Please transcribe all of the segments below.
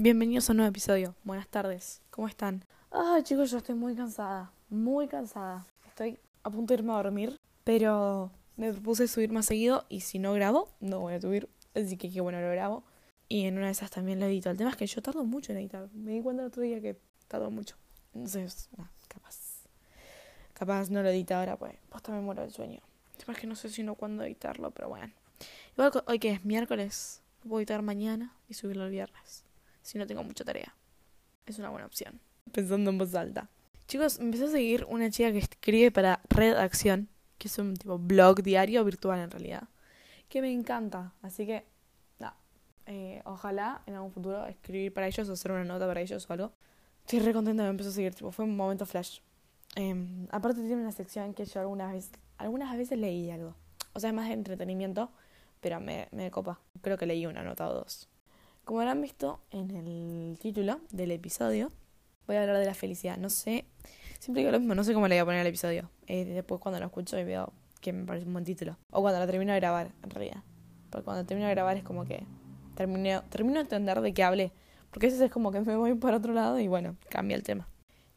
Bienvenidos a un nuevo episodio. Buenas tardes. ¿Cómo están? Ah, chicos, yo estoy muy cansada. Muy cansada. Estoy a punto de irme a dormir, pero me propuse subir más seguido y si no grabo, no voy a subir. Así que qué bueno, lo grabo. Y en una de esas también lo edito. El tema es que yo tardo mucho en editar. Me di cuenta el otro día que tardo mucho. Entonces, no, capaz. Capaz no lo edito ahora, pues. Posta me muero del sueño. El tema es que no sé si no cuándo editarlo, pero bueno. Igual hoy que es miércoles, lo puedo editar mañana y subirlo el viernes si no tengo mucha tarea. Es una buena opción. Pensando en voz alta. Chicos, empecé a seguir una chica que escribe para Redacción, que es un tipo blog diario virtual en realidad, que me encanta. Así que, nada, eh, ojalá en algún futuro escribir para ellos o hacer una nota para ellos o algo. Estoy re contenta de empezar a seguir, tipo, fue un momento flash. Em, aparte tiene una sección que yo algunas veces, algunas veces leí algo. O sea, es más de entretenimiento, pero me, me copa. Creo que leí una nota o dos. Como habrán visto en el título del episodio, voy a hablar de la felicidad. No sé, siempre digo lo mismo, no sé cómo le voy a poner al episodio. Eh, después cuando lo escucho y veo que me parece un buen título. O cuando lo termino de grabar, en realidad. Porque cuando termino de grabar es como que termino, termino de entender de qué hablé. Porque a veces es como que me voy para otro lado y bueno, cambia el tema.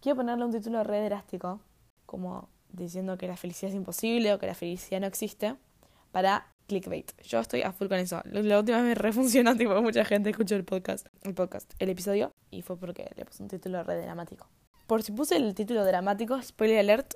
Quiero ponerle un título re drástico, como diciendo que la felicidad es imposible o que la felicidad no existe, para clickbait. Yo estoy a full con eso. La última vez me refuncionó, tipo, mucha gente escuchó el podcast, el podcast, el episodio, y fue porque le puse un título re dramático. Por si puse el título dramático, spoiler alert,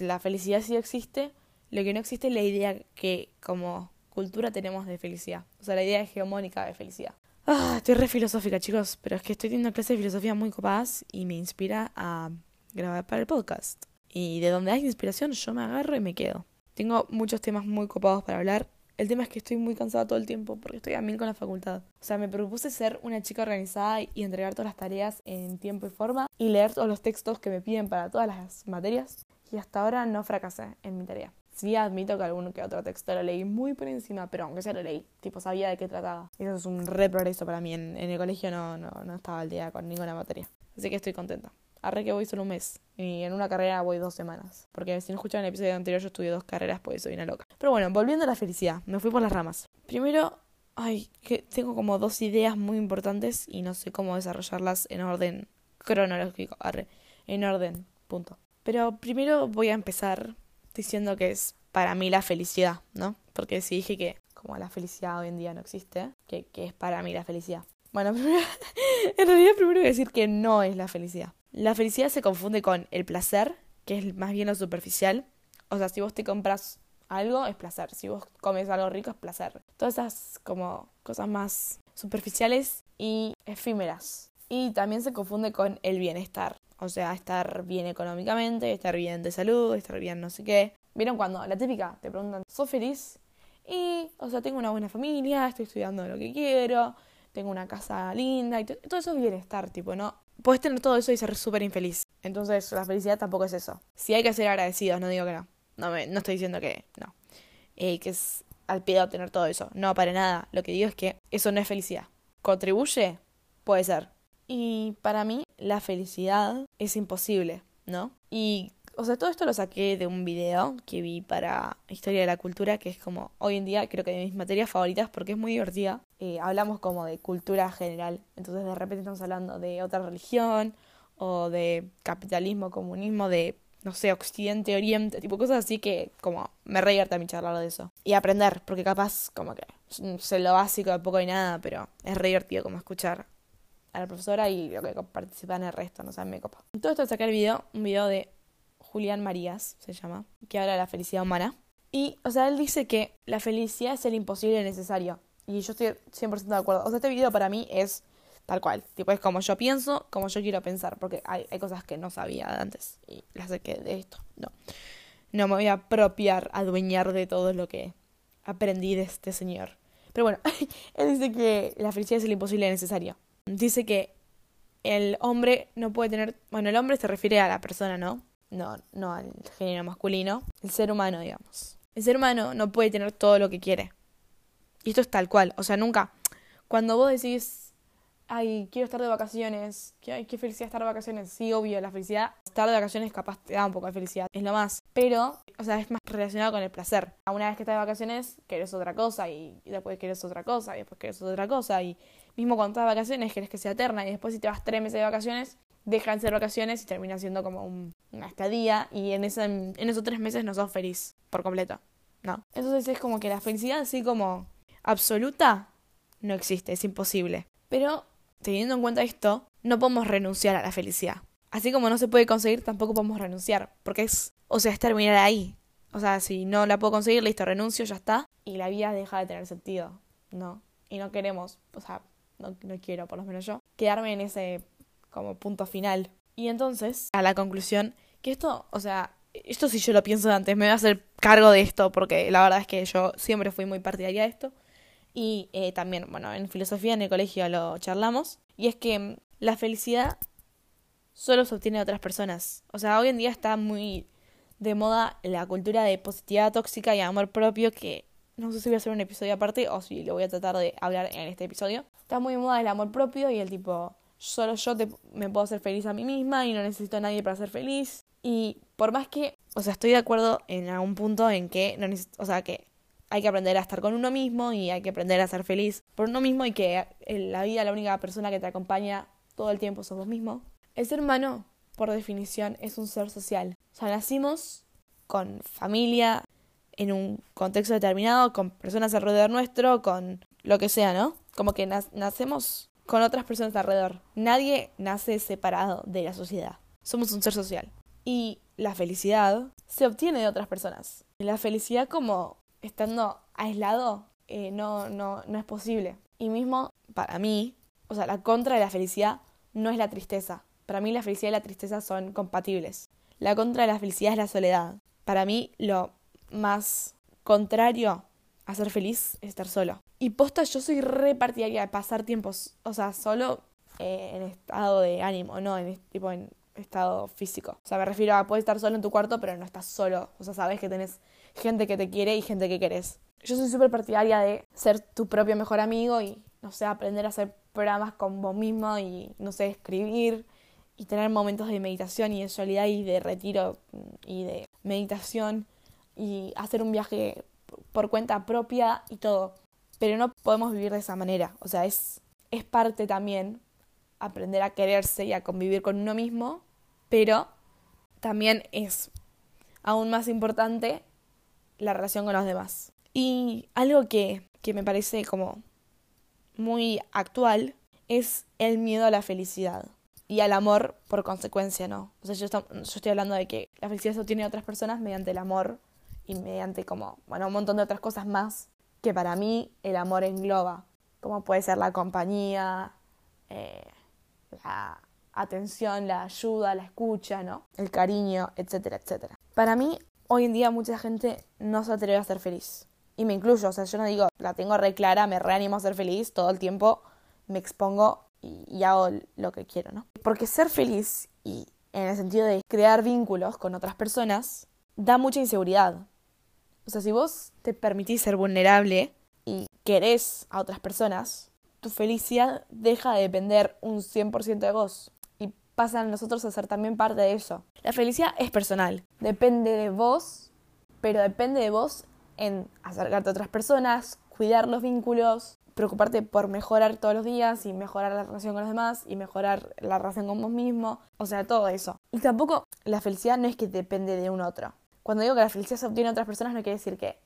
la felicidad sí existe, lo que no existe es la idea que como cultura tenemos de felicidad. O sea, la idea hegemónica de felicidad. Ah, estoy re filosófica, chicos, pero es que estoy teniendo clases de filosofía muy copadas y me inspira a grabar para el podcast. Y de donde hay inspiración, yo me agarro y me quedo. Tengo muchos temas muy copados para hablar el tema es que estoy muy cansada todo el tiempo porque estoy a mil con la facultad. O sea, me propuse ser una chica organizada y entregar todas las tareas en tiempo y forma y leer todos los textos que me piden para todas las materias. Y hasta ahora no fracasé en mi tarea. Sí admito que alguno que otro texto lo leí muy por encima, pero aunque sea lo leí, tipo sabía de qué trataba. Eso es un re progreso para mí. En, en el colegio no, no, no estaba al día con ninguna materia. Así que estoy contenta. Arre que voy solo un mes. Y en una carrera voy dos semanas. Porque si no escuchan el episodio anterior, yo estudié dos carreras, pues soy una loca. Pero bueno, volviendo a la felicidad. Me fui por las ramas. Primero, ay, que tengo como dos ideas muy importantes y no sé cómo desarrollarlas en orden cronológico. Arre, en orden, punto. Pero primero voy a empezar diciendo que es para mí la felicidad, ¿no? Porque si dije que como la felicidad hoy en día no existe, que, que es para mí la felicidad. Bueno, en realidad primero voy a decir que no es la felicidad. La felicidad se confunde con el placer, que es más bien lo superficial. O sea, si vos te compras algo, es placer. Si vos comes algo rico, es placer. Todas esas como cosas más superficiales y efímeras. Y también se confunde con el bienestar. O sea, estar bien económicamente, estar bien de salud, estar bien no sé qué. ¿Vieron cuando la típica te preguntan, ¿sos feliz? Y, o sea, tengo una buena familia, estoy estudiando lo que quiero, tengo una casa linda y todo eso es bienestar, tipo, no puedes tener todo eso y ser súper infeliz. Entonces, la felicidad tampoco es eso. Si hay que ser agradecidos, no digo que no. No, me, no estoy diciendo que no. Eh, que es al pie de tener todo eso. No, para nada. Lo que digo es que eso no es felicidad. ¿Contribuye? Puede ser. Y para mí, la felicidad es imposible, ¿no? Y o sea, todo esto lo saqué de un video que vi para Historia de la Cultura, que es como hoy en día creo que de mis materias favoritas porque es muy divertida. Eh, hablamos como de cultura general, entonces de repente estamos hablando de otra religión o de capitalismo, comunismo, de no sé, Occidente, Oriente, tipo cosas así que como me re a mi charlar de eso. Y aprender, porque capaz como que sé lo básico de poco y nada, pero es re divertido como escuchar a la profesora y lo que participa en el resto, no sé, me copa. Todo esto saqué el video, un video de Julián Marías se llama, que habla de la felicidad humana. Y, o sea, él dice que la felicidad es el imposible necesario. Y yo estoy 100% de acuerdo. O sea, este video para mí es tal cual. Tipo, es como yo pienso, como yo quiero pensar. Porque hay, cosas que no sabía antes. Y las sé que de esto. No. No me voy a apropiar, adueñar de todo lo que aprendí de este señor. Pero bueno, él dice que la felicidad es el imposible necesario. Dice que el hombre no puede tener. Bueno, el hombre se refiere a la persona, ¿no? No, no al género masculino, el ser humano, digamos. El ser humano no puede tener todo lo que quiere. Y esto es tal cual, o sea, nunca. Cuando vos decís, ay, quiero estar de vacaciones, qué, qué felicidad estar de vacaciones, sí, obvio, la felicidad, estar de vacaciones capaz te da un poco de felicidad, es lo más. Pero, o sea, es más relacionado con el placer. Una vez que estás de vacaciones, querés otra cosa, y, después querés otra cosa, y después querés otra cosa, y mismo cuando estás de vacaciones querés que sea eterna y después si te vas tres meses de vacaciones, dejan de ser vacaciones y termina siendo como una estadía y en, esa, en esos tres meses no sos feliz por completo. No. Entonces es como que la felicidad así como absoluta no existe, es imposible. Pero teniendo en cuenta esto, no podemos renunciar a la felicidad. Así como no se puede conseguir, tampoco podemos renunciar, porque es, o sea, es terminar ahí. O sea, si no la puedo conseguir, listo, renuncio, ya está, y la vida deja de tener sentido, ¿no? Y no queremos, o sea, no, no quiero, por lo menos yo, quedarme en ese como punto final. Y entonces, a la conclusión, que esto, o sea, esto si yo lo pienso antes, me voy a hacer cargo de esto, porque la verdad es que yo siempre fui muy partidaria de esto. Y eh, también, bueno, en filosofía en el colegio lo charlamos. Y es que mm, la felicidad solo se obtiene de otras personas. O sea, hoy en día está muy de moda la cultura de positividad tóxica y amor propio que no sé si voy a hacer un episodio aparte o si lo voy a tratar de hablar en este episodio. Está muy de moda el amor propio y el tipo, solo yo me puedo hacer feliz a mí misma y no necesito a nadie para ser feliz. Y por más que, o sea, estoy de acuerdo en algún punto en que no o sea, que hay que aprender a estar con uno mismo y hay que aprender a ser feliz por uno mismo y que en la vida la única persona que te acompaña todo el tiempo sos vos mismo. El ser humano, por definición, es un ser social. O sea, nacimos con familia, en un contexto determinado, con personas alrededor nuestro, con lo que sea, ¿no? Como que nacemos con otras personas alrededor. Nadie nace separado de la sociedad. Somos un ser social. Y la felicidad se obtiene de otras personas. La felicidad como estando aislado eh, no, no, no es posible. Y mismo para mí, o sea, la contra de la felicidad no es la tristeza. Para mí la felicidad y la tristeza son compatibles. La contra de la felicidad es la soledad. Para mí lo más contrario a ser feliz es estar solo. Y posta, yo soy repartidaria de pasar tiempos, o sea, solo eh, en estado de ánimo, no en tipo en estado físico. O sea, me refiero a puedes estar solo en tu cuarto, pero no estás solo. O sea, sabes que tenés gente que te quiere y gente que querés. Yo soy súper partidaria de ser tu propio mejor amigo y, no sé, aprender a hacer programas con vos mismo y, no sé, escribir y tener momentos de meditación y de soledad y de retiro y de meditación y hacer un viaje por cuenta propia y todo. Pero no podemos vivir de esa manera. O sea, es, es parte también aprender a quererse y a convivir con uno mismo, pero también es aún más importante la relación con los demás. Y algo que, que me parece como muy actual es el miedo a la felicidad y al amor por consecuencia, ¿no? O sea, yo, estoy hablando de que la felicidad se obtiene de otras personas mediante el amor y mediante como, bueno, un montón de otras cosas más que para mí el amor engloba, como puede ser la compañía, eh, la atención, la ayuda, la escucha, ¿no? El cariño, etcétera, etcétera. Para mí, hoy en día mucha gente no se atreve a ser feliz. Y me incluyo, o sea, yo no digo, la tengo re clara, me reanimo a ser feliz, todo el tiempo me expongo y, y hago lo que quiero, ¿no? Porque ser feliz y en el sentido de crear vínculos con otras personas da mucha inseguridad. O sea, si vos te permitís ser vulnerable y querés a otras personas, tu felicidad deja de depender un 100% de vos y pasan nosotros a ser también parte de eso. La felicidad es personal, depende de vos, pero depende de vos en acercarte a otras personas, cuidar los vínculos, preocuparte por mejorar todos los días y mejorar la relación con los demás y mejorar la relación con vos mismo, o sea, todo eso. Y tampoco la felicidad no es que depende de un otro. Cuando digo que la felicidad se obtiene de otras personas no quiere decir que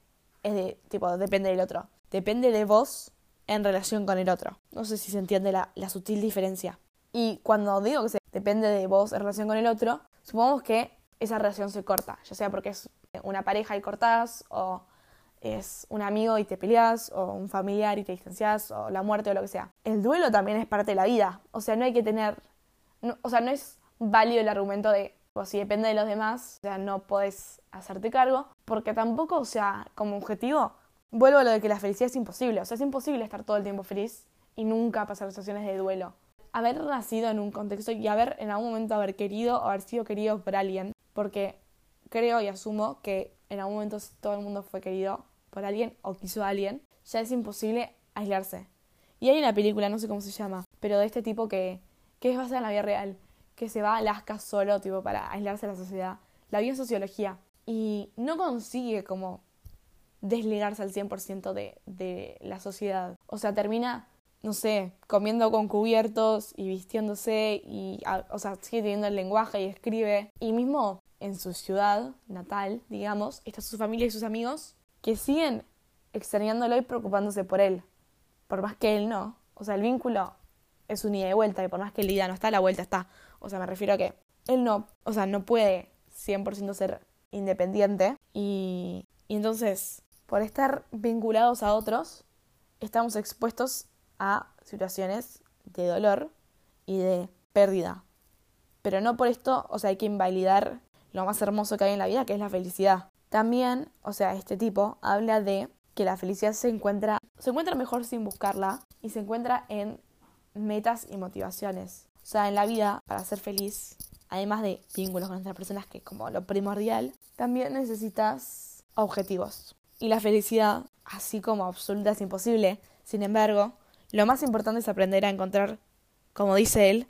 es de tipo depende del otro. Depende de vos en relación con el otro. No sé si se entiende la, la sutil diferencia. Y cuando digo que se depende de vos en relación con el otro, supongamos que esa relación se corta, ya sea porque es una pareja y cortás, o es un amigo y te peleas, o un familiar y te distancias, o la muerte o lo que sea. El duelo también es parte de la vida. O sea, no hay que tener. o sea, no es válido el argumento de o si depende de los demás, o sea, no puedes hacerte cargo, porque tampoco, o sea, como objetivo, vuelvo a lo de que la felicidad es imposible, o sea, es imposible estar todo el tiempo feliz y nunca pasar situaciones de duelo. Haber nacido en un contexto y haber en algún momento haber querido o haber sido querido por alguien, porque creo y asumo que en algún momento todo el mundo fue querido por alguien o quiso a alguien, ya es imposible aislarse. Y hay una película, no sé cómo se llama, pero de este tipo que, que es basada en la vida real, que se va a Alaska solo, tipo, para aislarse de la sociedad. La vio en sociología y no consigue como desligarse al 100% de, de la sociedad. O sea, termina no sé, comiendo con cubiertos y vistiéndose y, o sea, sigue teniendo el lenguaje y escribe. Y mismo en su ciudad natal, digamos, está su familia y sus amigos que siguen extrañándolo y preocupándose por él. Por más que él no. O sea, el vínculo es un ida y vuelta y por más que el ida no está, la vuelta está. O sea, me refiero a que él no, o sea, no puede 100% ser independiente y, entonces, por estar vinculados a otros, estamos expuestos a situaciones de dolor y de pérdida. Pero no por esto, o sea, hay que invalidar lo más hermoso que hay en la vida, que es la felicidad. También, o sea, este tipo habla de que la felicidad se encuentra, se encuentra mejor sin buscarla y se encuentra en metas y motivaciones. O sea, en la vida, para ser feliz, además de vínculos con otras personas, que es como lo primordial, también necesitas objetivos. Y la felicidad, así como absoluta, es imposible. Sin embargo, lo más importante es aprender a encontrar, como dice él,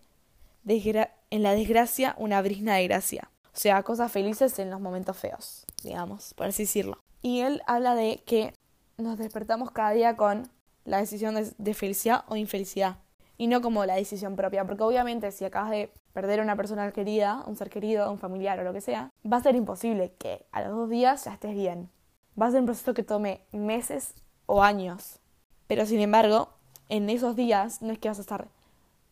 en la desgracia una brisna de gracia. O sea, cosas felices en los momentos feos, digamos, por así decirlo. Y él habla de que nos despertamos cada día con la decisión de, felicidad o infelicidad. Y no como la decisión propia, porque obviamente si acabas de perder a una persona querida, un ser querido, un familiar o lo que sea, va a ser imposible que a los dos días ya estés bien. Va a ser un proceso que tome meses o años. Pero sin embargo, en esos días no es que vas a estar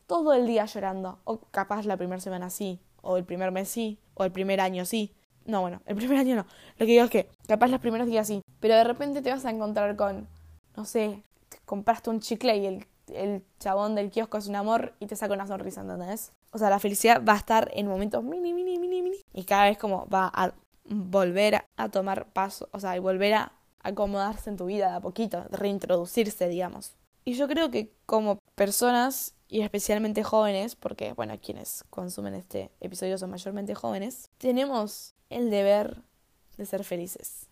todo el día llorando, o capaz la primera semana sí, o el primer mes sí, o el primer año sí. No, bueno, el primer año no. Lo que digo es que capaz los primeros días sí, pero de repente te vas a encontrar con, no sé, compraste un chicle y el, el chabón del kiosco es un amor y te saca una sonrisa, ¿entendés? O sea, la felicidad va a estar en momentos mini, mini, mini, mini. Y cada vez como va a volver a tomar paso, o sea, y volver a acomodarse en tu vida de a poquito, reintroducirse, digamos. Y yo creo que como personas, y especialmente jóvenes, porque, bueno, quienes consumen este episodio son mayormente jóvenes, tenemos el deber de ser felices.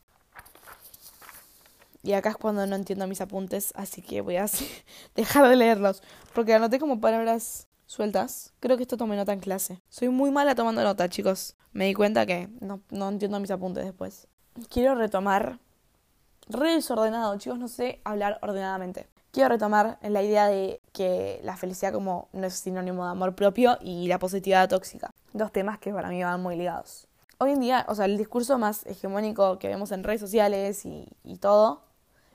Y acá es cuando no entiendo mis apuntes, así que voy a dejar de leerlos, porque anoté como palabras sueltas. Creo que esto tomé nota en clase. Soy muy mala tomando nota, chicos. Me di cuenta que no, no entiendo mis apuntes después. Quiero retomar. Re desordenado, chicos, no sé hablar ordenadamente. Quiero retomar la idea de que la felicidad como no es sinónimo de amor propio y la positividad tóxica. Dos temas que para mí van muy ligados. Hoy en día, o sea, el discurso más hegemónico que vemos en redes sociales y, y todo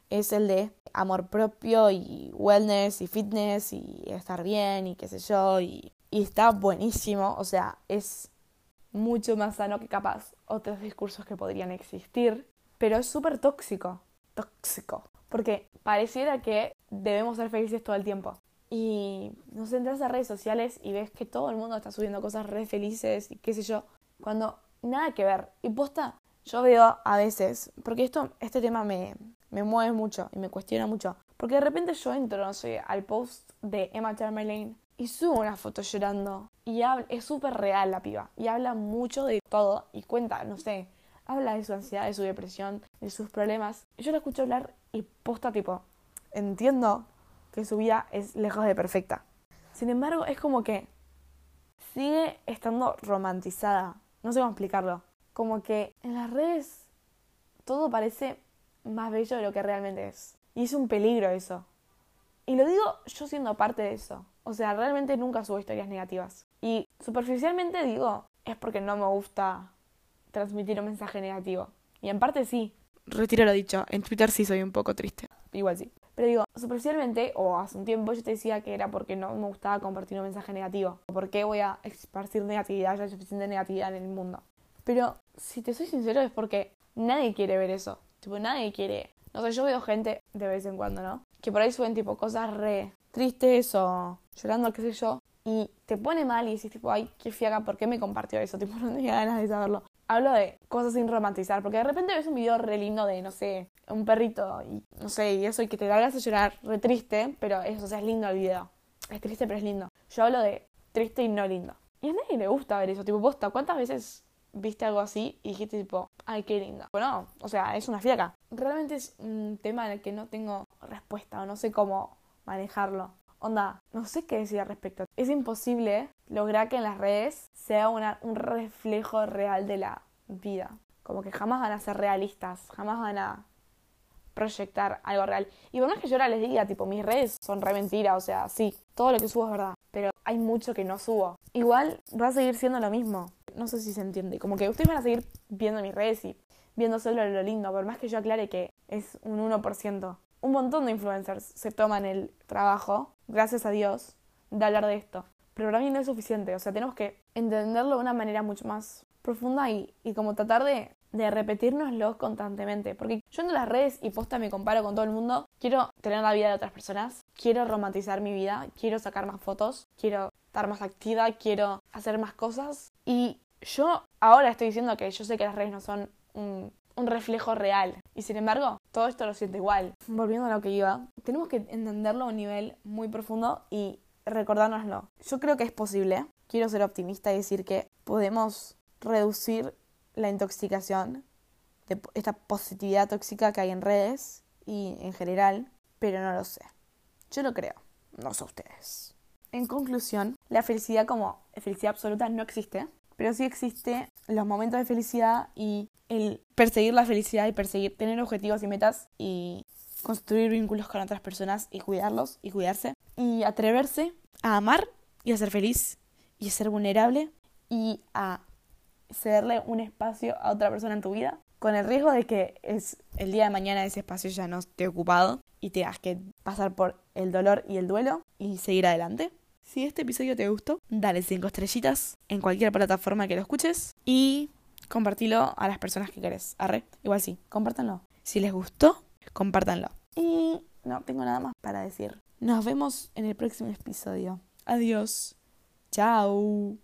es el de amor propio y wellness y fitness y estar bien y qué sé yo y, está buenísimo, o sea, es mucho más sano que capaz otros discursos que podrían existir, pero es súper tóxico, tóxico, porque pareciera que debemos ser felices todo el tiempo. Y nos entras a redes sociales y ves que todo el mundo está subiendo cosas re felices y qué sé yo, cuando nada que ver. Y posta, yo veo a veces, porque esto, este tema me, me mueve mucho y me cuestiona mucho. Porque de repente yo entro, no sé, al post de Emma Chamberlain y subo una foto llorando. Y habla, es súper real la piba. Y habla mucho de todo y cuenta, no sé, habla de su ansiedad, de su depresión, de sus problemas. Yo la escucho hablar y posta tipo, entiendo que su vida es lejos de perfecta. Sin embargo, es como que sigue estando romantizada. No sé cómo explicarlo. Como que en las redes todo parece más bello de lo que realmente es. Y es un peligro eso. Y lo digo yo siendo parte de eso. O sea, realmente nunca subo historias negativas. Y superficialmente digo, es porque no me gusta transmitir un mensaje negativo. Y en parte sí. Retiro lo dicho, en Twitter sí soy un poco triste. Igual sí. Pero digo, superficialmente, o hace un tiempo yo te decía que era porque no me gustaba compartir un mensaje negativo. ¿Por qué voy a esparcir negatividad? Ya hay suficiente negatividad en el mundo. Pero si te soy sincero es porque nadie quiere ver eso. Tipo, nadie quiere. No sé, yo veo gente de vez en cuando, ¿no? Que por ahí suben tipo cosas re tristes o llorando, qué sé yo. Y te pone mal y dices tipo, ay, qué fiaca, ¿por qué me compartió eso? Tipo, no tenía ganas de saberlo. Hablo de cosas sin romantizar, porque de repente ves un video re lindo de, no sé, un perrito y no sé, y eso y que te hagas a llorar re triste, pero eso, o sea, es lindo el video. Es triste, pero es lindo. Yo hablo de triste y no lindo. Y a nadie le gusta ver eso, tipo, posta, ¿cuántas veces viste algo así y dijiste tipo, ay, qué linda. Bueno, o sea, es una fiaca. Realmente es un tema en el que no tengo respuesta o no sé cómo manejarlo. Onda, no sé qué decir al respecto. Es imposible lograr que en las redes sea un reflejo real de la vida. Como que jamás van a ser realistas, jamás van a proyectar algo real. Y por más que yo ahora les diga, tipo, mis redes son re mentira, o sea, sí, todo lo que subo es verdad, pero hay mucho que no subo. Igual va a seguir siendo lo mismo. No sé si se entiende. Como que ustedes van a seguir viendo mis redes y viendo solo lo lindo, por más que yo aclare que es un 1%. Un montón de influencers se toman el trabajo, gracias a Dios, de hablar de esto. Pero para mí no es suficiente, o sea, tenemos que entenderlo de una manera mucho más profunda y, y como tratar de, de repetirnoslo constantemente. Porque yo en las redes y posta me comparo con todo el mundo, quiero tener la vida de otras personas, quiero romantizar mi vida, quiero sacar más fotos, quiero estar más activa, quiero hacer más cosas. Y yo ahora estoy diciendo que yo sé que las redes no son un, reflejo real. Y sin embargo, todo esto lo siento igual. Volviendo a lo que iba, tenemos que entenderlo a un nivel muy profundo y recordárnoslo. Yo creo que es posible. Quiero ser optimista y decir que podemos reducir la intoxicación de esta positividad tóxica que hay en redes y en general, pero no lo sé. Yo lo creo, no sé ustedes. En conclusión, la felicidad como felicidad absoluta no existe, pero sí existe los momentos de felicidad y el perseguir la felicidad y perseguir, tener objetivos y metas y construir vínculos con otras personas y cuidarlos y cuidarse y atreverse a amar y a ser feliz y a ser vulnerable y a cederle un espacio a otra persona en tu vida con el riesgo de que es el día de mañana ese espacio ya no esté ocupado y tengas que pasar por el dolor y el duelo y seguir adelante. Si este episodio te gustó, dale 5 estrellitas en cualquier plataforma que lo escuches y compartilo a las personas que querés. Arre, igual sí, compártanlo. Si les gustó, compártanlo. Y no tengo nada más para decir. Nos vemos en el próximo episodio. Adiós. Chao.